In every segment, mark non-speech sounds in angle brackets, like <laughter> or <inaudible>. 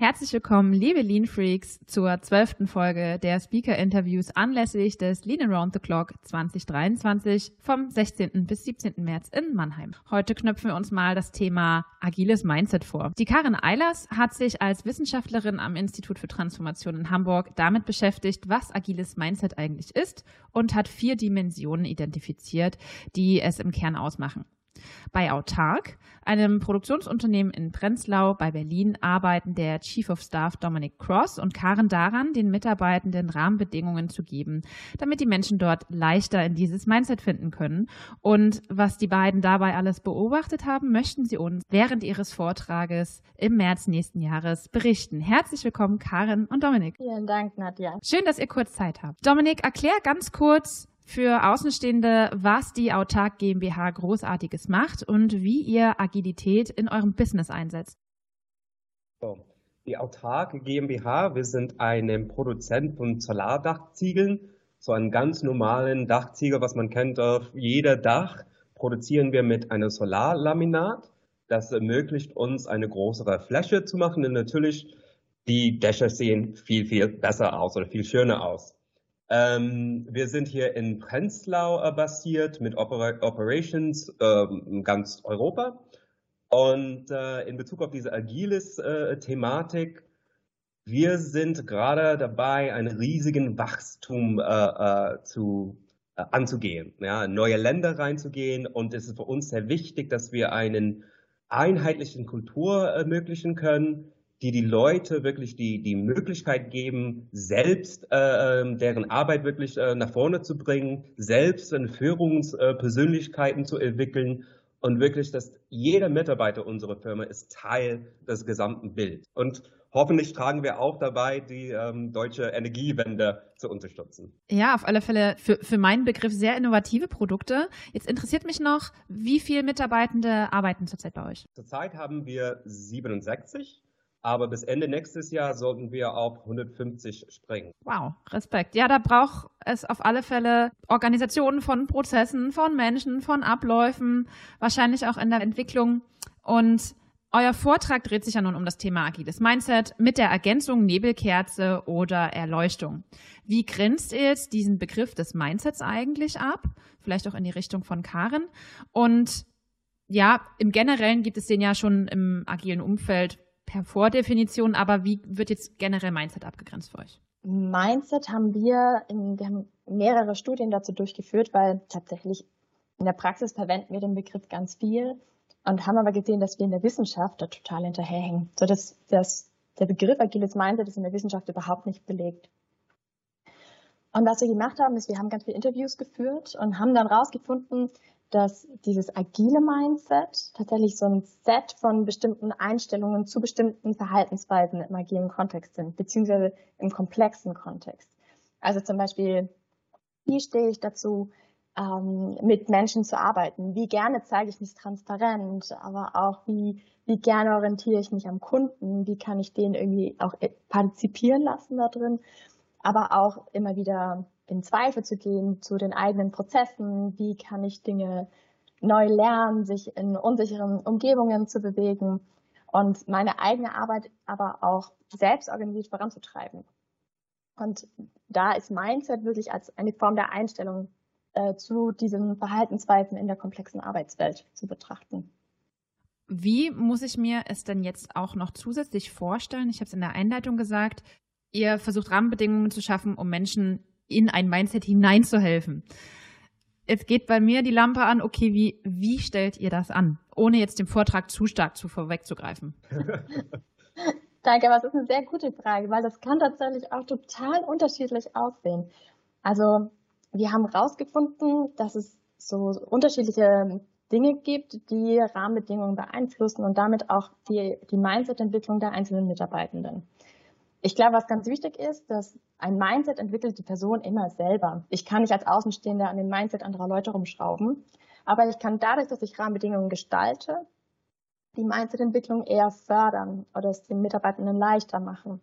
Herzlich willkommen, liebe Lean Freaks, zur zwölften Folge der Speaker-Interviews anlässlich des Lean Around the Clock 2023 vom 16. bis 17. März in Mannheim. Heute knöpfen wir uns mal das Thema agiles Mindset vor. Die Karin Eilers hat sich als Wissenschaftlerin am Institut für Transformation in Hamburg damit beschäftigt, was agiles Mindset eigentlich ist und hat vier Dimensionen identifiziert, die es im Kern ausmachen. Bei Autark, einem Produktionsunternehmen in Prenzlau bei Berlin, arbeiten der Chief of Staff Dominic Cross und Karen daran, den Mitarbeitenden Rahmenbedingungen zu geben, damit die Menschen dort leichter in dieses Mindset finden können. Und was die beiden dabei alles beobachtet haben, möchten sie uns während ihres Vortrages im März nächsten Jahres berichten. Herzlich willkommen, Karen und Dominik. Vielen Dank, Nadja. Schön, dass ihr kurz Zeit habt. Dominik, erklär ganz kurz, für Außenstehende, was die Autark GmbH Großartiges macht und wie ihr Agilität in eurem Business einsetzt. Die Autark GmbH, wir sind ein Produzent von Solardachziegeln, so einen ganz normalen Dachziegel, was man kennt auf jeder Dach, produzieren wir mit einem Solarlaminat. Das ermöglicht uns eine größere Fläche zu machen und natürlich die Dächer sehen viel, viel besser aus oder viel schöner aus. Ähm, wir sind hier in Prenzlau äh, basiert mit Opera Operations ähm, ganz Europa. Und äh, in Bezug auf diese agiles äh, wir sind gerade dabei, einen riesigen Wachstum äh, äh, zu äh, anzugehen, ja, neue Länder reinzugehen. Und es ist für uns sehr wichtig, dass wir einen einheitlichen Kultur ermöglichen können, die die Leute wirklich die, die Möglichkeit geben, selbst äh, ähm, deren Arbeit wirklich äh, nach vorne zu bringen, selbst Führungspersönlichkeiten äh, zu entwickeln und wirklich, dass jeder Mitarbeiter unserer Firma ist Teil des gesamten Bildes. Und hoffentlich tragen wir auch dabei, die ähm, deutsche Energiewende zu unterstützen. Ja, auf alle Fälle für, für meinen Begriff sehr innovative Produkte. Jetzt interessiert mich noch, wie viele Mitarbeitende arbeiten zurzeit bei euch? Zurzeit haben wir 67 aber bis Ende nächstes Jahr sollten wir auf 150 springen. Wow, Respekt. Ja, da braucht es auf alle Fälle Organisationen von Prozessen, von Menschen, von Abläufen, wahrscheinlich auch in der Entwicklung. Und euer Vortrag dreht sich ja nun um das Thema agiles Mindset mit der Ergänzung Nebelkerze oder Erleuchtung. Wie grenzt ihr jetzt diesen Begriff des Mindsets eigentlich ab? Vielleicht auch in die Richtung von Karen. Und ja, im Generellen gibt es den ja schon im agilen Umfeld per Vordefinition, aber wie wird jetzt generell Mindset abgegrenzt für euch? Mindset haben wir, in, wir haben mehrere Studien dazu durchgeführt, weil tatsächlich in der Praxis verwenden wir den Begriff ganz viel und haben aber gesehen, dass wir in der Wissenschaft da total hinterherhängen, so dass, dass der Begriff agiles Mindset ist in der Wissenschaft überhaupt nicht belegt. Und was wir gemacht haben, ist, wir haben ganz viele Interviews geführt und haben dann rausgefunden, dass dieses agile Mindset tatsächlich so ein Set von bestimmten Einstellungen zu bestimmten Verhaltensweisen im agilen Kontext sind, beziehungsweise im komplexen Kontext. Also zum Beispiel, wie stehe ich dazu, ähm, mit Menschen zu arbeiten? Wie gerne zeige ich mich transparent, aber auch wie, wie gerne orientiere ich mich am Kunden? Wie kann ich den irgendwie auch partizipieren lassen da drin? Aber auch immer wieder in Zweifel zu gehen zu den eigenen Prozessen, wie kann ich Dinge neu lernen, sich in unsicheren Umgebungen zu bewegen und meine eigene Arbeit aber auch selbst organisiert voranzutreiben. Und da ist Mindset wirklich als eine Form der Einstellung äh, zu diesen Verhaltensweisen in der komplexen Arbeitswelt zu betrachten. Wie muss ich mir es denn jetzt auch noch zusätzlich vorstellen? Ich habe es in der Einleitung gesagt, ihr versucht Rahmenbedingungen zu schaffen, um Menschen in ein Mindset hineinzuhelfen. Jetzt geht bei mir die Lampe an, okay, wie, wie stellt ihr das an? Ohne jetzt dem Vortrag zu stark zu vorwegzugreifen. <laughs> Danke, aber es ist eine sehr gute Frage, weil das kann tatsächlich auch total unterschiedlich aussehen. Also wir haben herausgefunden, dass es so unterschiedliche Dinge gibt, die Rahmenbedingungen beeinflussen und damit auch die, die Mindset-Entwicklung der einzelnen Mitarbeitenden. Ich glaube, was ganz wichtig ist, dass ein Mindset entwickelt die Person immer selber. Ich kann nicht als Außenstehender an dem Mindset anderer Leute rumschrauben, aber ich kann dadurch, dass ich Rahmenbedingungen gestalte, die Mindset-Entwicklung eher fördern oder es den Mitarbeitenden leichter machen.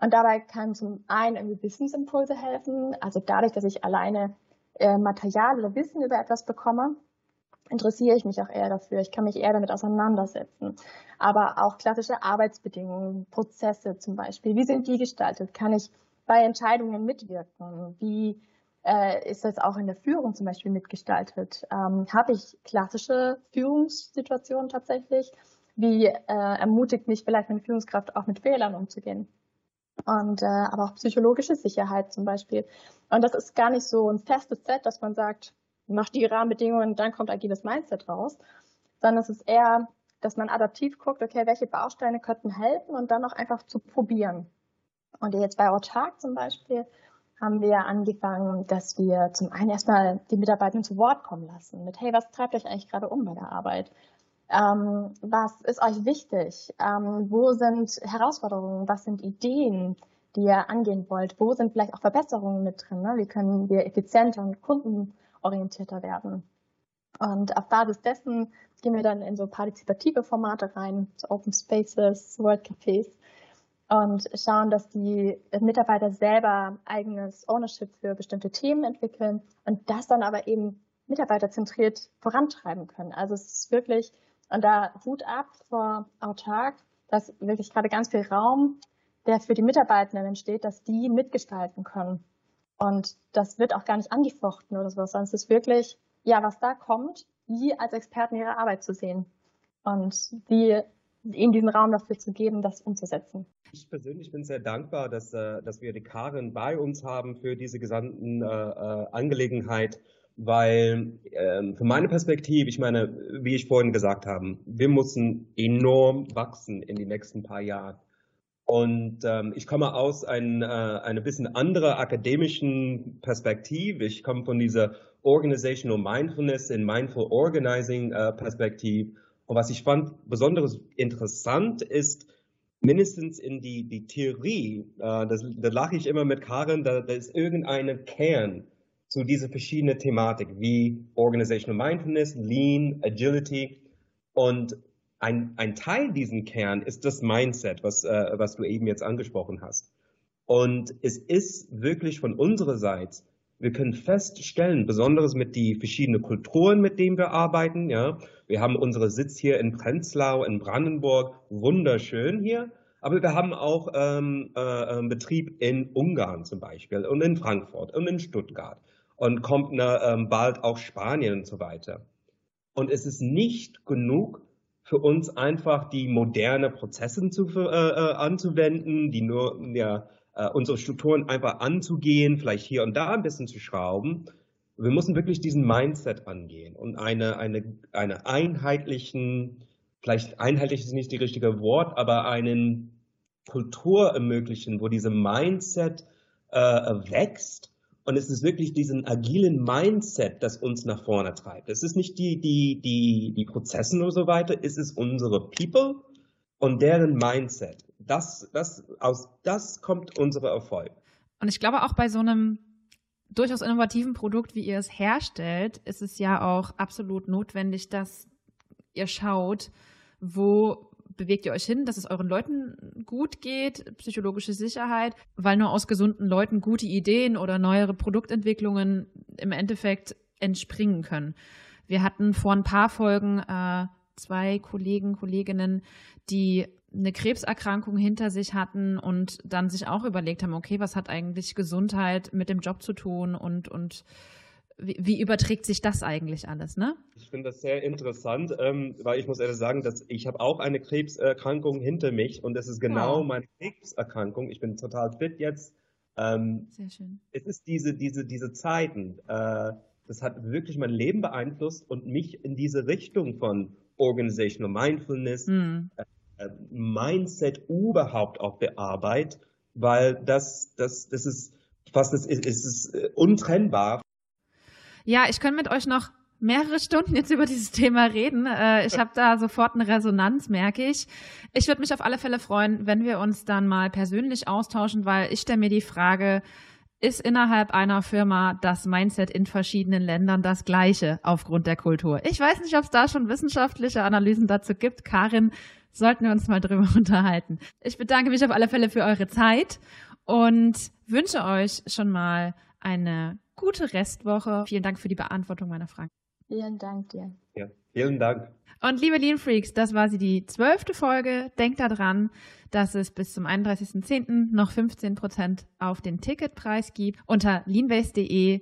Und dabei kann zum einen irgendwie Wissensimpulse helfen, also dadurch, dass ich alleine äh, Material oder Wissen über etwas bekomme, interessiere ich mich auch eher dafür. Ich kann mich eher damit auseinandersetzen. Aber auch klassische Arbeitsbedingungen, Prozesse zum Beispiel, wie sind die gestaltet? Kann ich bei Entscheidungen mitwirken? Wie äh, ist das auch in der Führung zum Beispiel mitgestaltet? Ähm, Habe ich klassische Führungssituationen tatsächlich? Wie äh, ermutigt mich vielleicht meine Führungskraft auch mit Fehlern umzugehen? Und äh, aber auch psychologische Sicherheit zum Beispiel. Und das ist gar nicht so ein festes Set, dass man sagt, mach die Rahmenbedingungen, dann kommt agiles Mindset raus, sondern es ist eher, dass man adaptiv guckt, okay, welche Bausteine könnten helfen und dann auch einfach zu probieren. Und jetzt bei Autark zum Beispiel haben wir angefangen, dass wir zum einen erstmal die Mitarbeiter zu Wort kommen lassen mit, hey, was treibt euch eigentlich gerade um bei der Arbeit? Ähm, was ist euch wichtig? Ähm, wo sind Herausforderungen? Was sind Ideen, die ihr angehen wollt? Wo sind vielleicht auch Verbesserungen mit drin? Ne? Wie können wir effizienter und kundenorientierter werden? Und auf Basis dessen gehen wir dann in so partizipative Formate rein, so Open Spaces, World Cafés und schauen, dass die Mitarbeiter selber eigenes Ownership für bestimmte Themen entwickeln und das dann aber eben mitarbeiterzentriert vorantreiben können. Also es ist wirklich, und da Hut ab vor Autark, dass wirklich gerade ganz viel Raum, der für die Mitarbeitenden entsteht, dass die mitgestalten können. Und das wird auch gar nicht angefochten oder sowas, sondern es ist wirklich, ja, was da kommt, die als Experten ihre Arbeit zu sehen und die ihnen diesen Raum dafür zu geben, das umzusetzen. Ich persönlich bin sehr dankbar, dass, äh, dass wir die Karin bei uns haben für diese gesamten äh, äh Angelegenheit, weil äh, für meine Perspektive, ich meine, wie ich vorhin gesagt habe, wir müssen enorm wachsen in die nächsten paar Jahren. Und ähm, ich komme aus ein, äh, einer bisschen andere akademischen Perspektive. Ich komme von dieser Organizational Mindfulness in Mindful Organizing äh, Perspektive. Und was ich fand besonders interessant ist, mindestens in die, die Theorie, äh, das, da lache ich immer mit Karin, da, da ist irgendeine Kern zu dieser verschiedenen Thematik, wie Organizational Mindfulness, Lean, Agility. Und ein, ein Teil diesen Kern ist das Mindset, was, äh, was du eben jetzt angesprochen hast. Und es ist wirklich von unserer Seite wir können feststellen, besonders mit die verschiedenen Kulturen, mit denen wir arbeiten. Ja, wir haben unsere Sitz hier in Prenzlau in Brandenburg, wunderschön hier. Aber wir haben auch ähm, äh, ähm, Betrieb in Ungarn zum Beispiel und in Frankfurt und in Stuttgart und kommt ne, ähm, bald auch Spanien und so weiter. Und es ist nicht genug für uns einfach die moderne Prozesse zu, äh, äh, anzuwenden, die nur ja, äh, unsere Strukturen einfach anzugehen, vielleicht hier und da ein bisschen zu schrauben. Wir müssen wirklich diesen Mindset angehen und eine, eine, eine einheitlichen, vielleicht einheitlich ist nicht die richtige Wort, aber einen Kultur ermöglichen, wo diese Mindset äh, wächst. Und es ist wirklich diesen agilen Mindset, das uns nach vorne treibt. Es ist nicht die, die, die, die Prozessen und so weiter, es ist unsere People und deren Mindset das, das, aus das kommt unser Erfolg. Und ich glaube auch bei so einem durchaus innovativen Produkt, wie ihr es herstellt, ist es ja auch absolut notwendig, dass ihr schaut, wo bewegt ihr euch hin, dass es euren Leuten gut geht, psychologische Sicherheit, weil nur aus gesunden Leuten gute Ideen oder neuere Produktentwicklungen im Endeffekt entspringen können. Wir hatten vor ein paar Folgen äh, zwei Kollegen, Kolleginnen, die eine Krebserkrankung hinter sich hatten und dann sich auch überlegt haben, okay, was hat eigentlich Gesundheit mit dem Job zu tun und, und wie, wie überträgt sich das eigentlich alles, ne? Ich finde das sehr interessant, ähm, weil ich muss ehrlich sagen, dass ich habe auch eine Krebserkrankung hinter mich und das ist genau oh. meine Krebserkrankung. Ich bin total fit jetzt. Ähm, sehr schön. Es ist diese, diese, diese Zeiten. Äh, das hat wirklich mein Leben beeinflusst und mich in diese Richtung von Organizational Mindfulness, mm. Mindset überhaupt auch bearbeitet, weil das, das, das ist fast, das ist, ist äh, untrennbar. Ja, ich könnte mit euch noch mehrere Stunden jetzt über dieses Thema reden. Äh, ich habe da sofort eine Resonanz, merke ich. Ich würde mich auf alle Fälle freuen, wenn wir uns dann mal persönlich austauschen, weil ich stelle mir die Frage, ist innerhalb einer Firma das Mindset in verschiedenen Ländern das gleiche aufgrund der Kultur? Ich weiß nicht, ob es da schon wissenschaftliche Analysen dazu gibt. Karin, sollten wir uns mal drüber <laughs> unterhalten. Ich bedanke mich auf alle Fälle für eure Zeit und wünsche euch schon mal eine gute Restwoche. Vielen Dank für die Beantwortung meiner Fragen. Vielen Dank dir. Ja. Vielen Dank. Und liebe Lean Freaks, das war sie die zwölfte Folge. Denkt daran, dass es bis zum 31.10. noch 15% auf den Ticketpreis gibt unter leanbase.de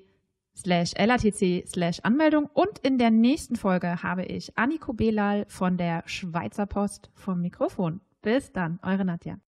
slash LATC slash Anmeldung. Und in der nächsten Folge habe ich Anniko Belal von der Schweizer Post vom Mikrofon. Bis dann, eure Nadja.